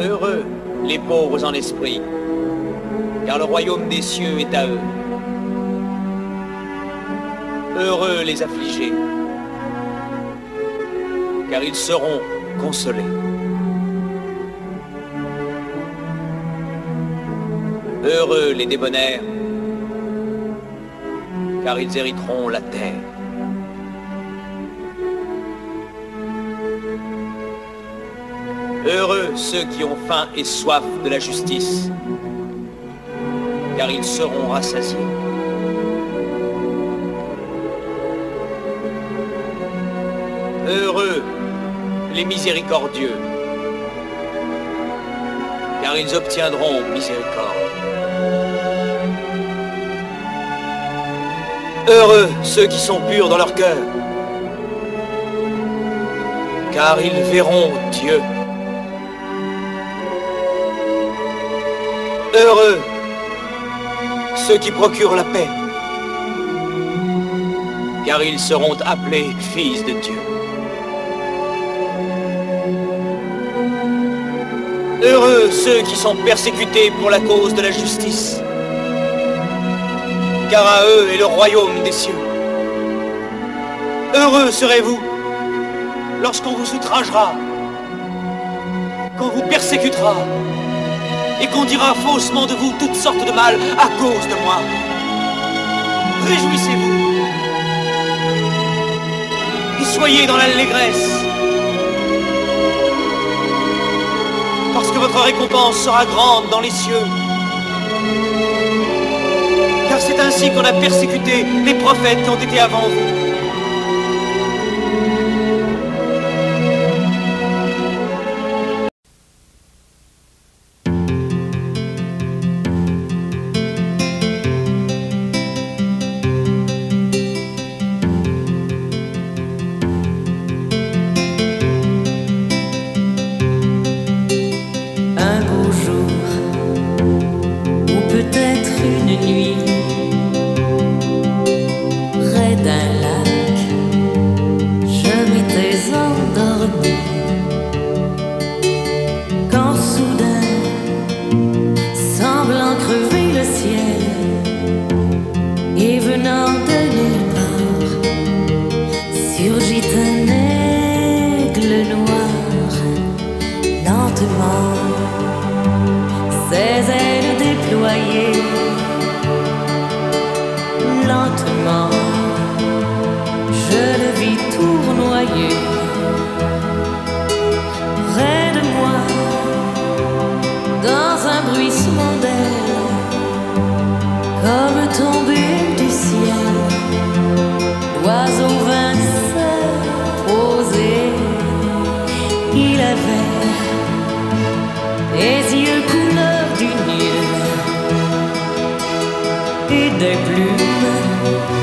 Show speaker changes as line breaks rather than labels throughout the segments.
Heureux les pauvres en esprit, car le royaume des cieux est à eux. Heureux les affligés, car ils seront consolés. Heureux les débonnaires, car ils hériteront la terre. Heureux ceux qui ont faim et soif de la justice, car ils seront rassasiés. Heureux les miséricordieux, car ils obtiendront miséricorde. Heureux ceux qui sont purs dans leur cœur, car ils verront Dieu. Heureux ceux qui procurent la paix, car ils seront appelés fils de Dieu. Heureux ceux qui sont persécutés pour la cause de la justice, car à eux est le royaume des cieux. Heureux serez-vous lorsqu'on vous outragera, qu'on vous persécutera, et qu'on dira faussement de vous toutes sortes de mal à cause de moi. Réjouissez-vous et soyez dans l'allégresse, parce que votre récompense sera grande dans les cieux. Car c'est ainsi qu'on a persécuté les prophètes qui ont été avant vous.
Et des plumes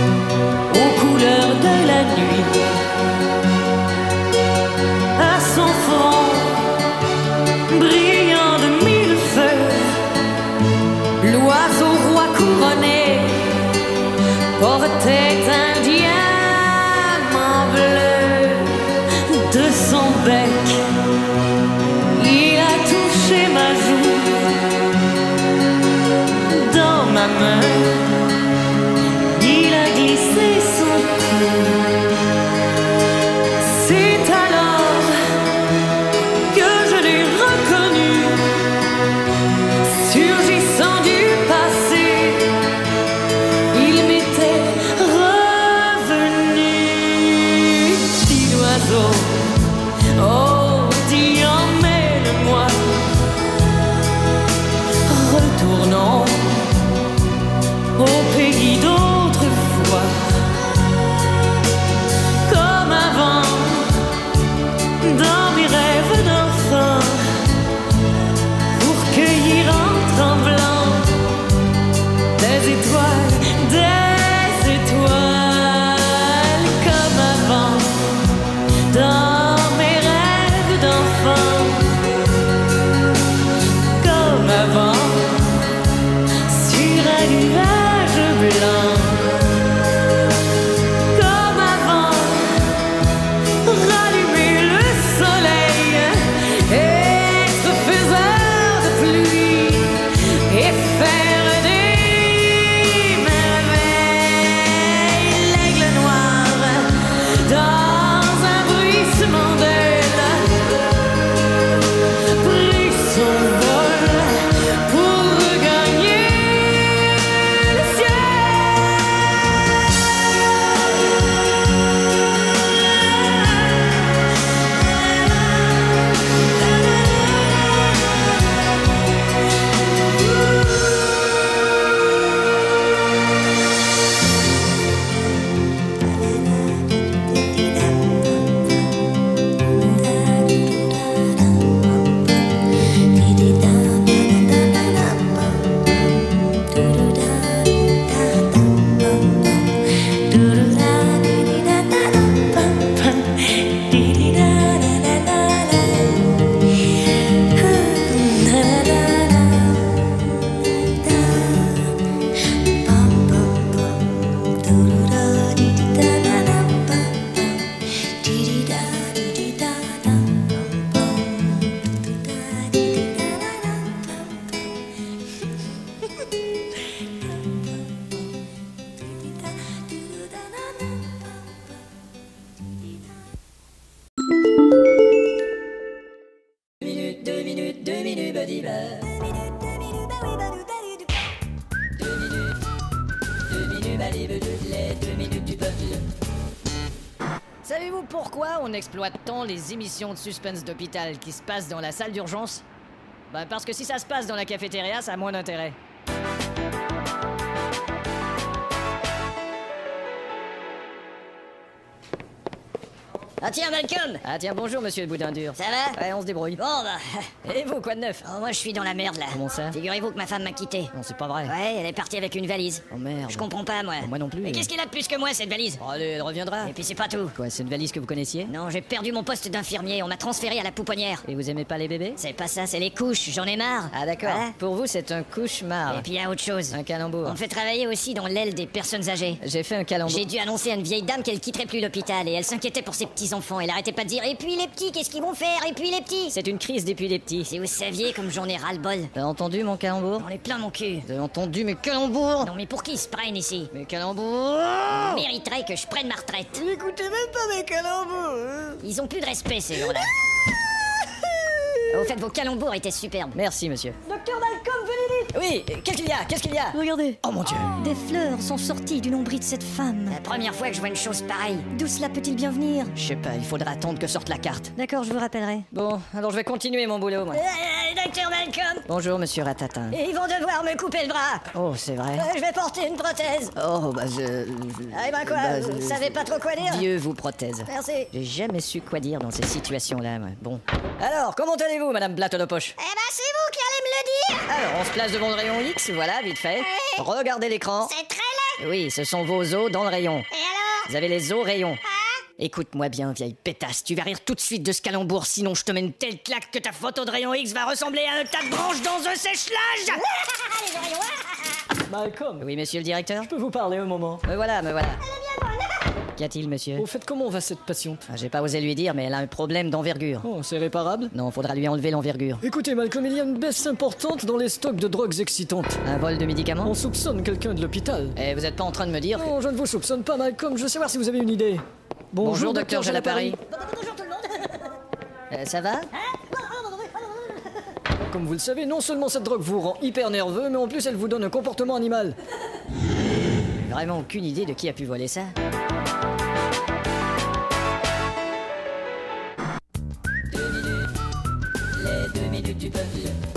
Pourquoi on exploite tant les émissions de suspense d'hôpital qui se passent dans la salle d'urgence? Bah parce que si ça se passe dans la cafétéria, ça a moins d'intérêt. Ah tiens, Malcolm Ah tiens, bonjour, monsieur le boudin dur.
Ça va
Ouais, on se débrouille.
Bon, bah.
Et vous, quoi de neuf?
Oh, moi, je suis dans la merde, là.
Comment ça?
Figurez-vous que ma femme m'a quitté.
Non, c'est pas vrai.
Ouais, elle est partie avec une valise.
Oh merde.
Je comprends pas, moi.
Oh, moi non plus.
Mais qu'est-ce qu'elle a de plus que moi, cette valise?
Oh, allez, elle reviendra.
Et puis, c'est pas tout.
Quoi, c'est une valise que vous connaissiez?
Non, j'ai perdu mon poste d'infirmier. On m'a transféré à la pouponnière.
Et vous aimez pas les bébés?
C'est pas ça, c'est les couches. J'en ai marre.
Ah d'accord.
Voilà.
Pour vous, c'est un cauchemar.
Et puis, il y a autre chose.
Un calembour.
On me fait travailler aussi dans l'aile des personnes âgées.
J'ai fait un calembour.
J'ai dû annoncer à une vieille dame qu'elle quitterait plus l'hôpital et elle s'inquiétait pour ses petits-enfants. Elle arrêtait pas de dire Et puis les petits, qu'est-ce qu'ils vont faire Et puis les petits
C'est une crise depuis les petits.
Si vous saviez comme j'en ai ras-le-bol.
T'as entendu mon calembour
J'en ai plein mon cul.
T'as entendu mes calembours
Non, mais pour qui ils se prennent ici
Mes calembours
Ils mériteraient que je prenne ma retraite.
Écoutez même pas mes calembours
Ils ont plus de respect, ces gens-là. Au fait, vos calembours étaient superbes.
Merci, monsieur.
Docteur Malcolm, venez vite
Oui, qu'est-ce qu'il y a? Qu'est-ce qu'il y a?
Regardez.
Oh mon dieu
Des fleurs sont sorties du nombril de cette femme. La première fois que je vois une chose pareille. D'où cela peut-il bien venir?
Je sais pas, il faudra attendre que sorte la carte.
D'accord, je vous rappellerai.
Bon, alors je vais continuer mon boulot, moi.
Euh, docteur Malcolm
Bonjour, monsieur Ratatin.
Ils vont devoir me couper le bras.
Oh, c'est vrai.
Euh, je vais porter une prothèse.
Oh, bah je...
Ah, et ben quoi
Bah,
Vous
je-
savez pas trop quoi dire?
Dieu vous prothèse.
Merci.
J'ai jamais su quoi dire dans ces situations-là, moi. Bon. Alors, comment allez-vous, madame Blatte de poche
Eh ben, c'est vous qui allez me le dire
Alors, on se place devant le rayon X, voilà, vite fait. Regardez l'écran.
C'est très laid
Oui, ce sont vos os dans le rayon.
Et alors
Vous avez les os rayon. Écoute-moi bien, vieille pétasse, tu vas rire tout de suite de ce calembour, sinon je te mets une telle claque que ta photo de rayon X va ressembler à un tas de branches dans un sèche-linge
Malcolm,
Oui, monsieur le directeur
je peux vous parler un moment
Me voilà, me voilà. Qu'y a-t-il, monsieur
Au fait, comment va cette patiente
Ah, J'ai pas osé lui dire, mais elle a un problème d'envergure.
Oh, c'est réparable
Non, faudra lui enlever l'envergure.
Écoutez, Malcolm, il y a une baisse importante dans les stocks de drogues excitantes.
Un vol de médicaments
On soupçonne quelqu'un de l'hôpital.
Eh, vous êtes pas en train de me dire que...
Non, je ne vous soupçonne pas, Malcolm. Je veux savoir si vous avez une idée.
Bonjour, docteur Jalapari.
Bonjour tout le monde
Euh, ça va
Comme vous le savez, non seulement cette drogue vous rend hyper nerveux, mais en plus elle vous donne un comportement animal.
Vraiment aucune idée de qui a pu voler ça.
Les deux minutes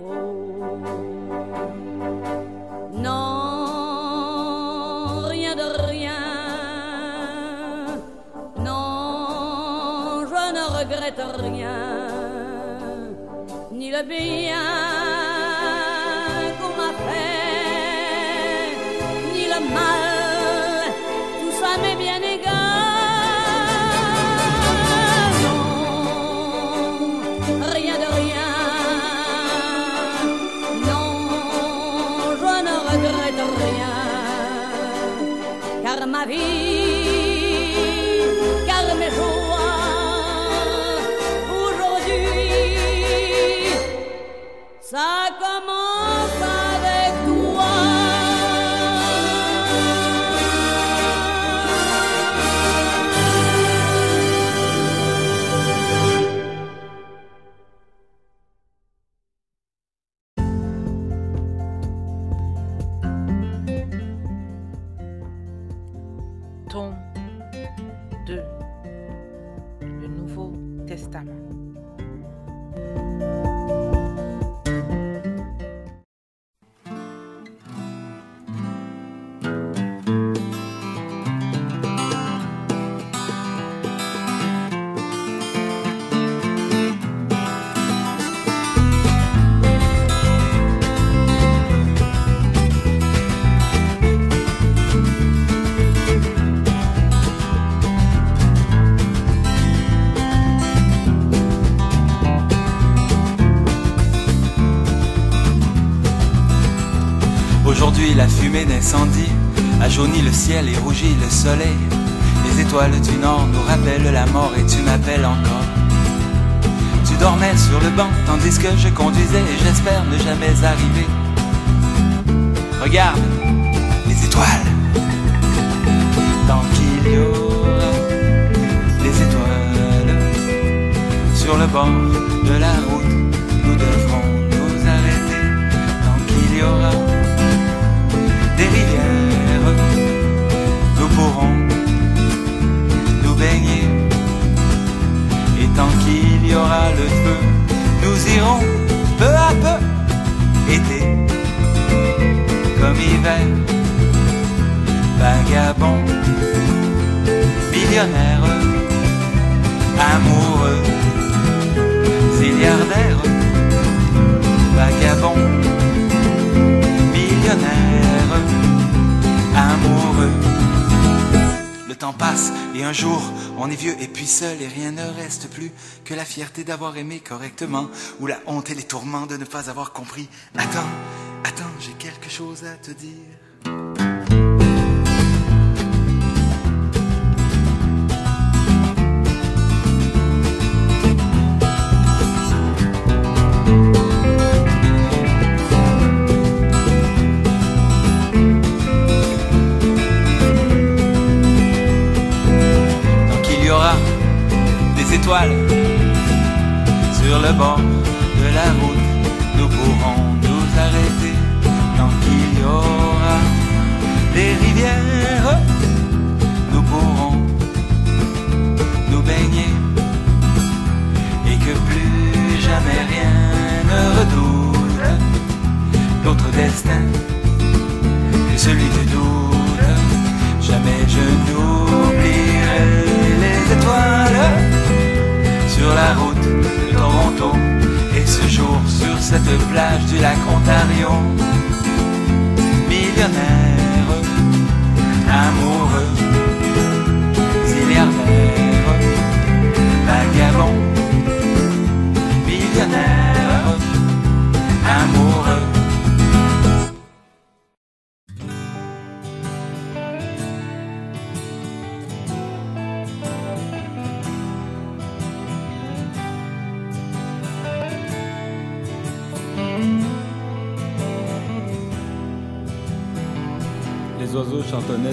be young. A jauni le ciel et rougi le soleil. Les étoiles du nord nous rappellent la mort et tu m'appelles encore. Tu dormais sur le banc tandis que je conduisais et j'espère ne jamais arriver. Regarde les étoiles. Tant qu'il y aura des étoiles sur le bord de la route, nous devrons nous arrêter. Tant qu'il y aura nous baigner. Et tant qu'il y aura le feu, nous irons peu à peu, été comme hiver, vagabond, millionnaire, amoureux, milliardaire, vagabond millionnaire, amoureux. Temps passe et un jour on est vieux et puis seul et rien ne reste plus que la fierté d'avoir aimé correctement ou la honte et les tourments de ne pas avoir compris. Attends, attends, j'ai quelque chose à te dire.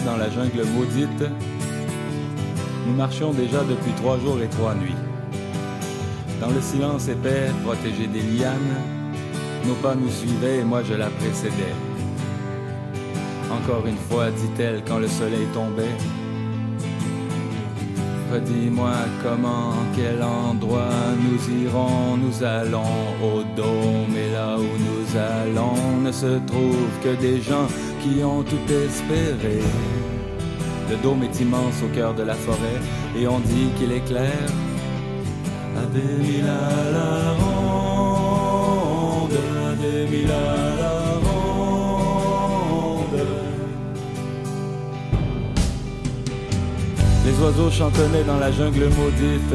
Dans la jungle maudite. Nous marchions déjà depuis trois jours et trois nuits. Dans le silence épais, protégé des lianes, nos pas nous suivaient et moi je la précédais. Encore une fois, dit-elle quand le soleil tombait. Redis-moi comment, quel endroit nous irons, nous allons au dôme et là où nous allons ne se trouve que des gens qui ont tout espéré. Le dôme est immense au cœur de la forêt et on dit qu'il éclaire à à la ronde, à à la ronde. Les oiseaux chantonnaient dans la jungle maudite.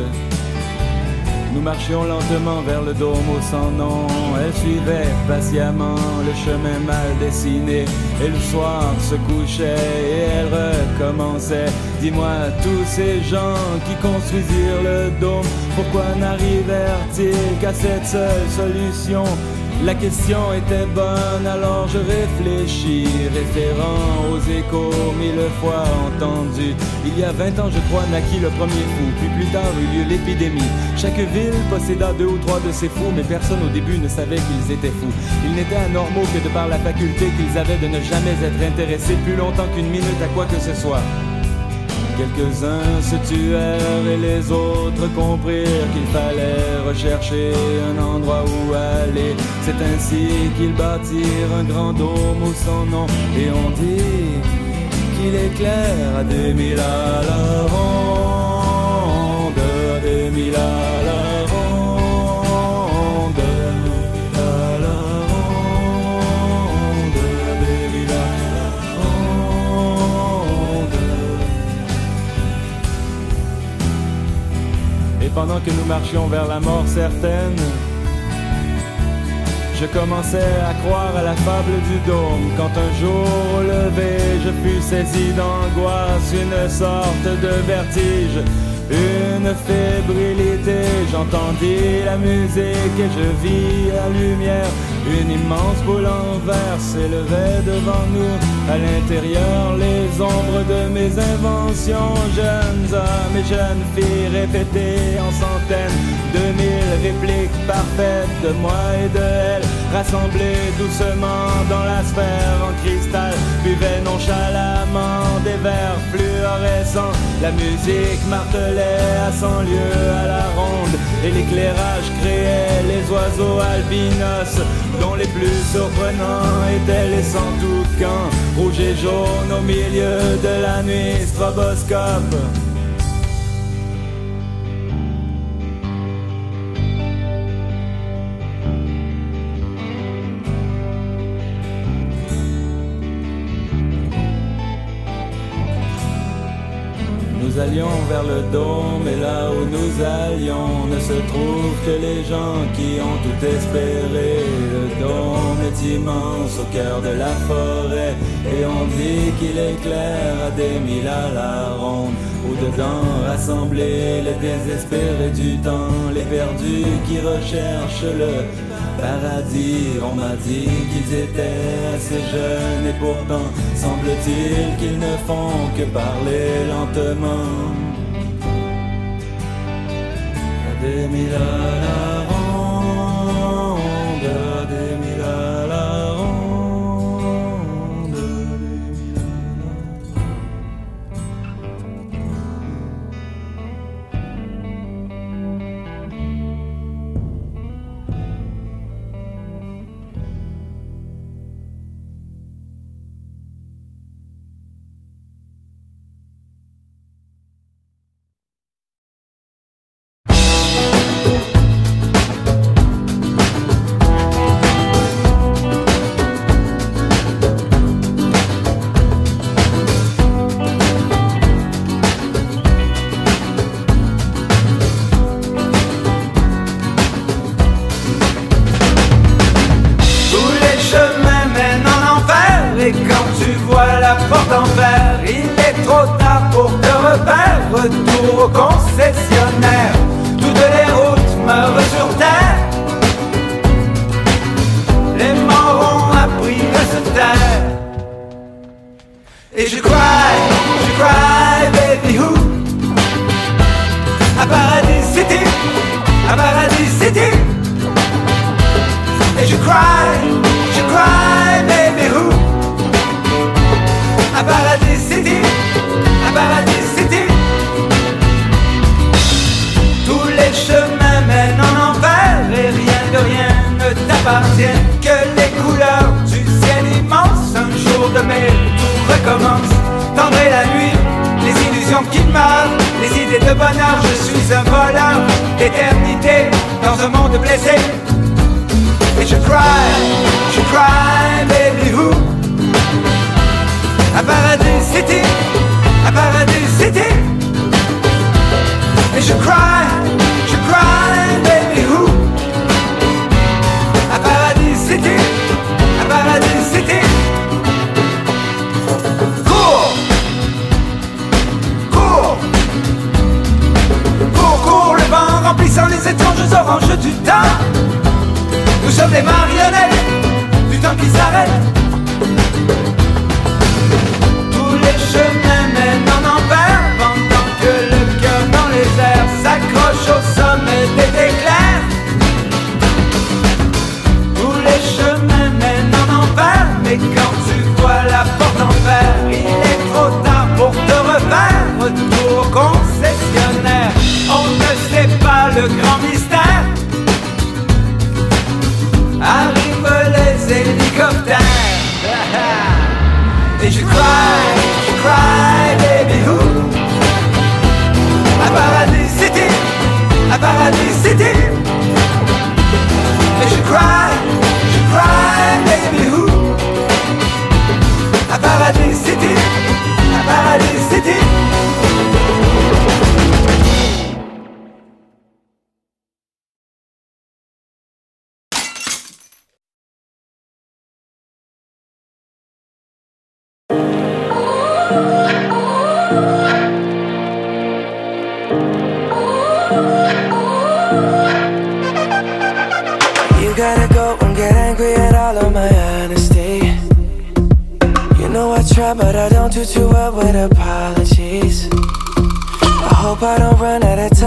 Nous marchions lentement vers le dôme au sans nom. Elle suivait patiemment le chemin mal dessiné. Et le soir se couchait et elle recommençait. Dis-moi, tous ces gens qui construisirent le dôme, pourquoi n'arrivèrent-ils qu'à cette seule solution? La question était bonne, alors je réfléchis, référant aux échos mille fois entendus. Il y a vingt ans, je crois, naquit le premier fou, puis plus tard eut lieu l'épidémie. Chaque ville posséda deux ou trois de ces fous, mais personne au début ne savait qu'ils étaient fous. Ils n'étaient anormaux que de par la faculté qu'ils avaient de ne jamais être intéressés plus longtemps qu'une minute à quoi que ce soit. Quelques-uns se tuèrent et les autres comprirent qu'il fallait rechercher un endroit où aller. C'est ainsi qu'ils bâtirent un grand dôme au son nom et on dit qu'il éclaire à des mille à la ronde, à des mille à pendant que nous marchions vers la mort certaine, je commençais à croire à la fable du dôme quand un jour au je fus saisi d'angoisse, une sorte de vertige, une fébrilité. J'entendis la musique et je vis la lumière. Une immense boule en verre s'élevait devant nous. À l'intérieur, les ombres de mes inventions. Jeunes hommes et jeunes filles répétaient en centaines de mille répliques parfaites de moi et de elle. Rassemblés doucement dans la en cristal, buvaient nonchalamment des verres fluorescents. La musique martelait à cent lieues à la ronde et l'éclairage créait les oiseaux albinos dont les plus surprenants étaient les sans toucans, rouges et jaunes au milieu de la nuit, stroboscope. Nous allions vers le dôme et là où nous allions ne se trouve que les gens qui ont tout espéré. Le dôme est immense au cœur de la forêt et on dit qu'il éclaire à des mille à la ronde. Où dedans rassemblés les désespérés du temps, les perdus qui recherchent le paradis. On m'a dit qu'ils étaient assez jeunes et pourtant semble-t-il qu'ils ne font que parler lentement.
Et je cry,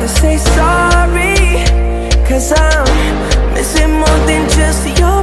to say sorry? Cause I'm missing more than just your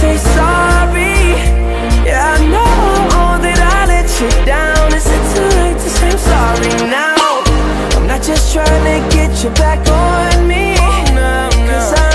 say sorry? Yeah, I know that I let you down. Is it too late to say I'm sorry now? I'm not just trying to get you back on me.
Oh, Cause I'm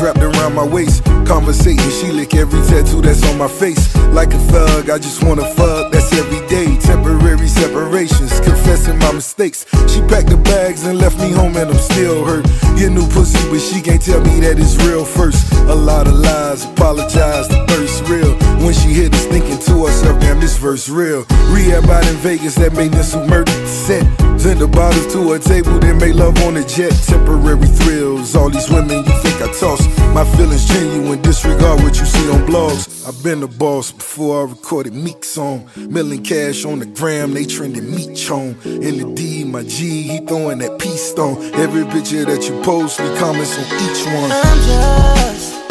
wrapped around my waist. Conversating, she lick every tattoo that's on my face. Like a thug, I just wanna fuck, that's every day. Temporary separations, confessing my mistakes. She packed the bags and left me home, and I'm still hurt. Get new pussy, but she can't tell me that it's real first. A lot of lies, apologize, the thirst real. When she hit us, thinking to herself, damn, this verse real. Rehab out in Vegas, that made murdered the set. Send the bottles to a table, then make love on a jet. Temporary thrills, all these women you think I toss. My feelings genuine, disregard what you see on blogs. I've been the boss before I recorded Meek song. Milling cash on the gram, they trending meat chone. In the D, my G, he throwing that peace stone. Every picture that you post, me comments on each one.
I'm just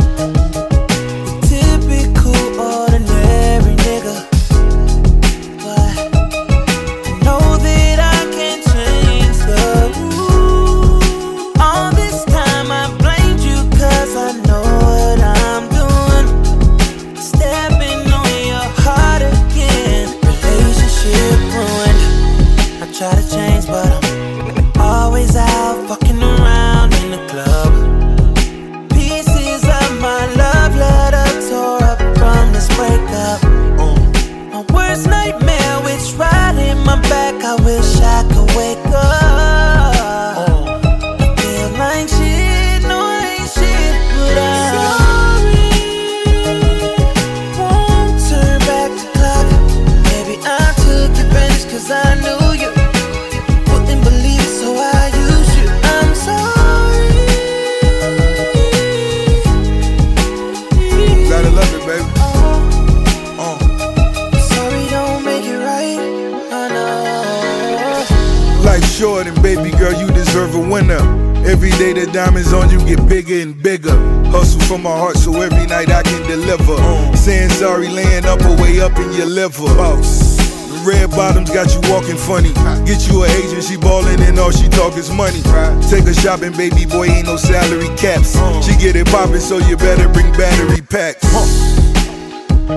all
she talk is money. Take her shopping, baby boy, ain't no salary caps. She get it poppin', so you better bring battery packs.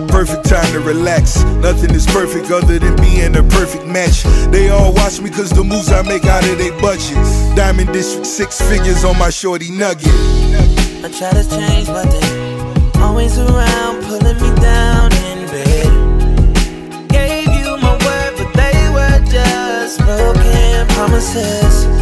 Perfect time to relax. Nothing is perfect other than being a perfect match. They all watch me cause the moves I make out of their budgets. Diamond District, six figures on my shorty nugget.
I try to change, but they always around, pulling me down in bed. Gave you my word, but they were just broken promises.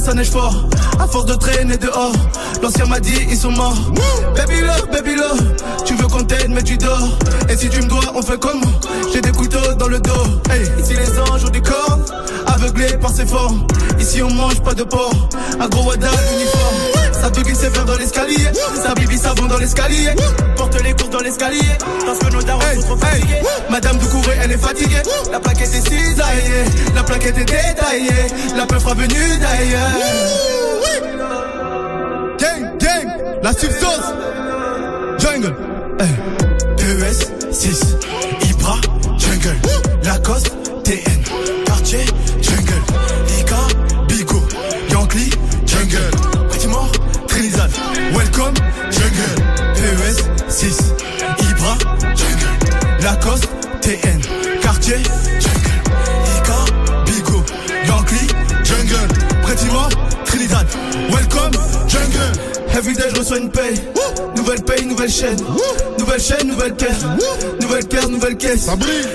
Ça neige fort. À force de traîner dehors. L'ancien m'a dit, ils sont morts. Baby love, baby love. Tu veux qu'on t'aide, mais tu dors. Et si tu me dois, on fait comment J'ai des couteaux dans le dos. Hey, ici les anges ont des cornes. Aveuglés par ses formes. Ici on mange pas de porc. Un gros wada uniforme. Te glisse vers dans l'escalier. Ça bibi savon dans l'escalier. Porte les courses dans l'escalier. Parce que nos darons sont trop fatigués. Madame Doucouré, elle est fatiguée. La plaquette est cisaillée. La plaquette est détaillée. La peur fera venue d'ailleurs. Gang, gang, la substance. Jungle. PES 6. Ibra, jungle. Lacoste, TN. Lacoste, TN. Quartier, jungle. Ika, Bigo. Yankee, jungle. Mort, Trinidad. Welcome, jungle. Everyday je reçois une paye. Nouvelle paye, nouvelle chaîne. Nouvelle chaîne, nouvelle caisse. Nouvelle caisse, nouvelle caisse.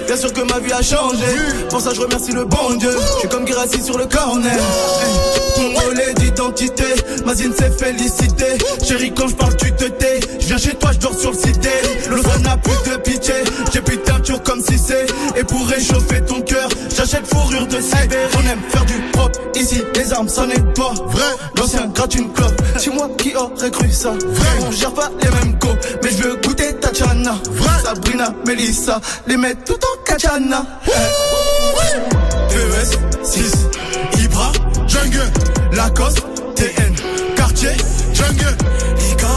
Bien sûr que ma vie a changé. Pour ça, je remercie le bon Dieu. Je suis comme Girassi sur le corner. Ton relais d'identité. Ma zine s'est félicité. Chérie, quand je parle, tu te tais. Je viens chez toi, je dors sur le cité. Le soir n'a plus de pitié. J'ai plus de teinture comme si c'est. Et pour réchauffer ton cœur, j'achète fourrure de Sibérie. On aime faire du propre. Ici, les armes, ça n'est pas vrai. L'ancien gratte une clope. C'est moi qui aurais cru ça. Vrai. On gère pas les mêmes go. Mais je veux goûter Tatiana. Sabrina, Melissa. Les mettre tout en Kachana. PES 6. Ibra, Jungle. Lacoste, TN. Quartier, Jungle. Ika,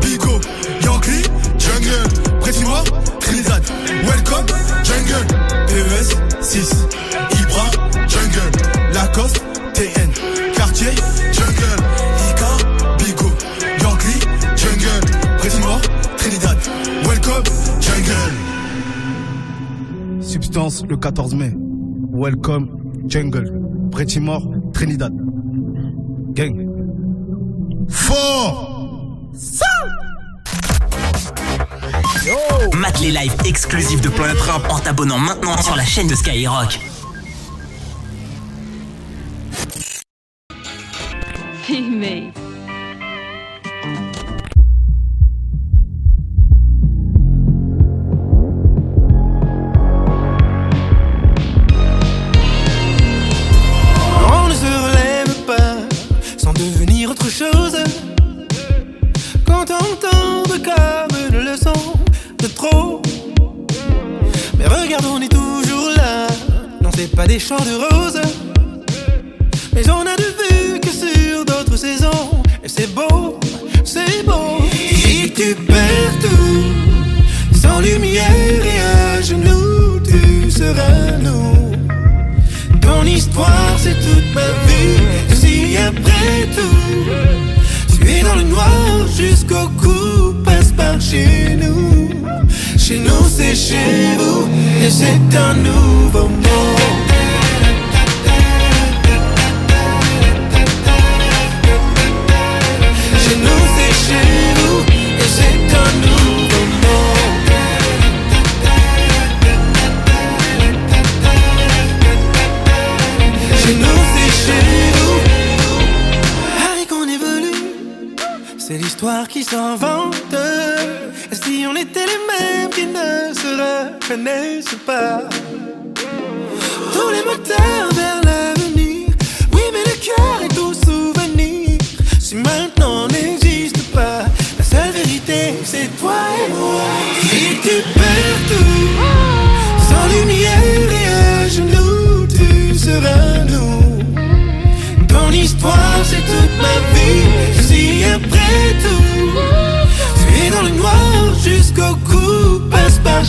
Bigo. Yankee, Jungle. Moi, Trinidad. Welcome, Jungle. PES 6. Le 14 mai. Welcome, Jungle. Pretty mort, Trinidad. Gang. Fort!
Mate les lives exclusifs de Planète Rap en t'abonnant maintenant sur la chaîne de Skyrock.
Hey, mate.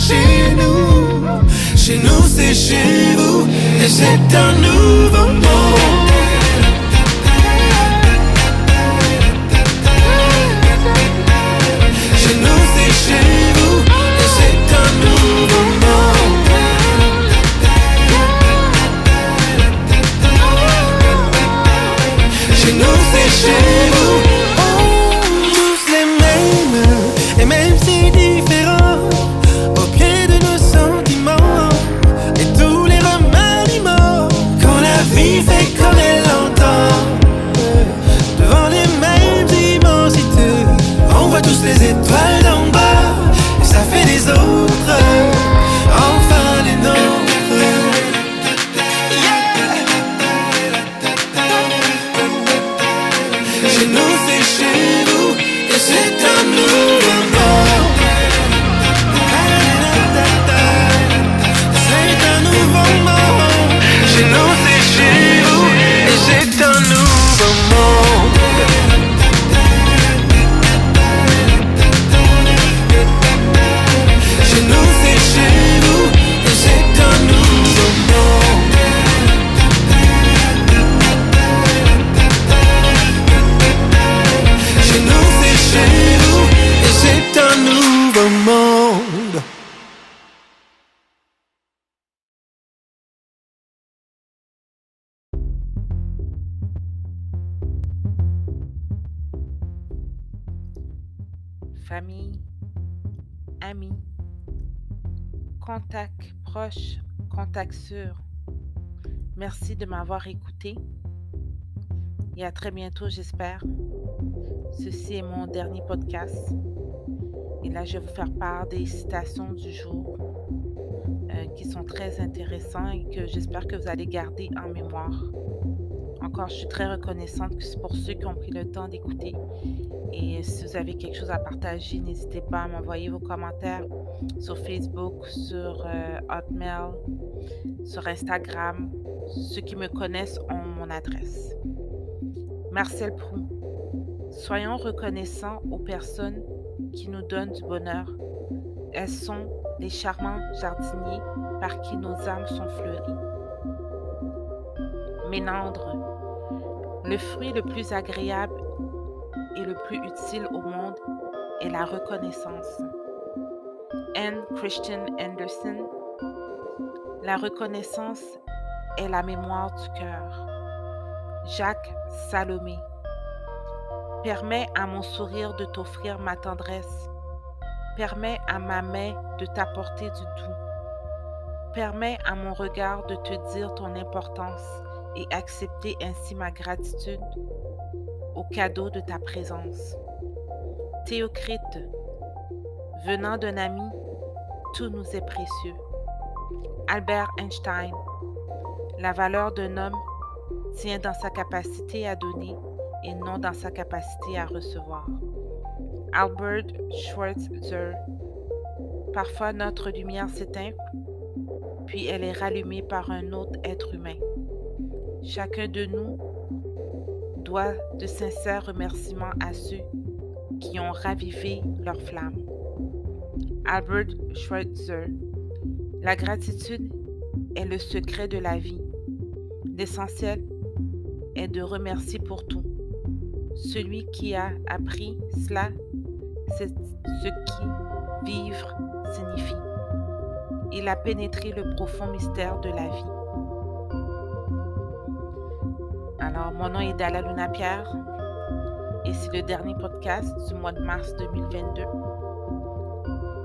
Nouveau monde. Chez nous, c'est chez vous, et c'est un nouveau monde.
Famille, amis, contacts proches, contacts sûrs. Merci de m'avoir écouté et à très bientôt, j'espère. Ceci est mon dernier podcast. Et là, je vais vous faire part des citations du jour euh, qui sont très intéressants et que j'espère que vous allez garder en mémoire. Encore, je suis très reconnaissante pour ceux qui ont pris le temps d'écouter. Et si vous avez quelque chose à partager, n'hésitez pas à m'envoyer vos commentaires sur Facebook, sur euh, Hotmail, sur Instagram. Ceux qui me connaissent ont mon adresse. Marcel Proux. Soyons reconnaissants aux personnes qui nous donnent du bonheur. Elles sont les charmants jardiniers par qui nos âmes sont fleuries. Ménandre. Le fruit le plus agréable et le plus utile au monde est la reconnaissance. Anne Christian Anderson. La reconnaissance est la mémoire du cœur. Jacques Salomé. Permets à mon sourire de t'offrir ma tendresse. Permets à ma main de t'apporter du doux. Permets à mon regard de te dire ton importance et accepter ainsi ma gratitude au cadeau de ta présence. Théocrite, venant d'un ami, tout nous est précieux. Albert Einstein, la valeur d'un homme tient dans sa capacité à donner et non dans sa capacité à recevoir. Albert Schweitzer. Parfois notre lumière s'éteint, puis elle est rallumée par un autre être humain. Chacun de nous doit de sincères remerciements à ceux qui ont ravivé leur flamme. Albert Schweitzer. La gratitude est le secret de la vie. L'essentiel est de remercier pour tout. Celui qui a appris cela, c'est ce qui vivre signifie. Il a pénétré le profond mystère de la vie. Alors, mon nom est Dalla Luna Pierre et c'est le dernier podcast du mois de mars 2022.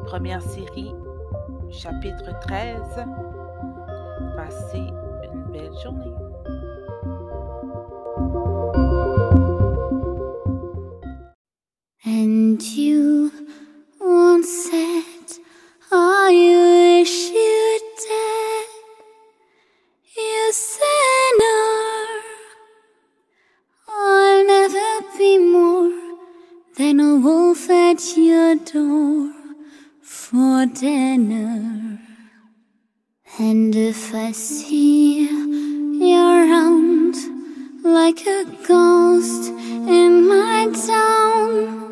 Première série, chapitre 13. Passez une belle journée.
And you said, wish you door for dinner. And if I see you around like a ghost in my town,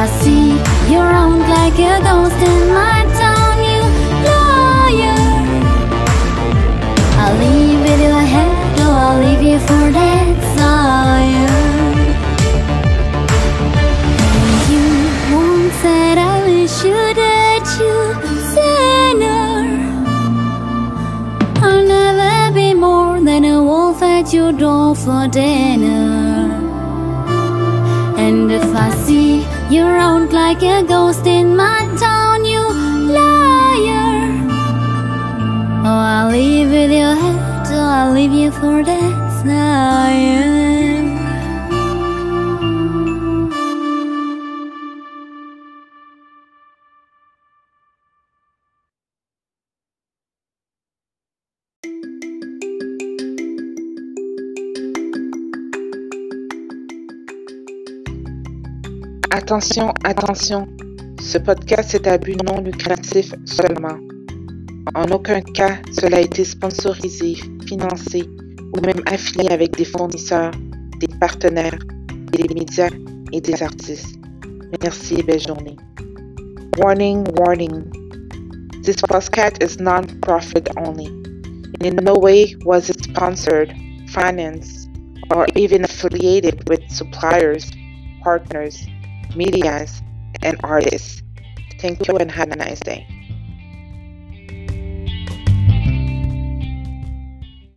I see you around like a ghost in my town, you liar. I'll leave with your head, or I'll leave you for dead, sire. You once said, I wish you did, you sinner. I'll never be more than a wolf at your door for dinner. You around like a ghost in my town, you liar. Oh, I'll leave with your head, or I'll leave you for dead, sire.
Attention, attention, ce podcast est à but non lucratif seulement. En aucun cas, cela a été sponsorisé, financé ou même affilié avec des fournisseurs, des partenaires, des médias et des artistes. Merci et journée. Warning, warning. This podcast is non-profit only. In no way was it sponsored, financed, or even affiliated with suppliers, partners, medias, and artists. Thank you and have a nice day.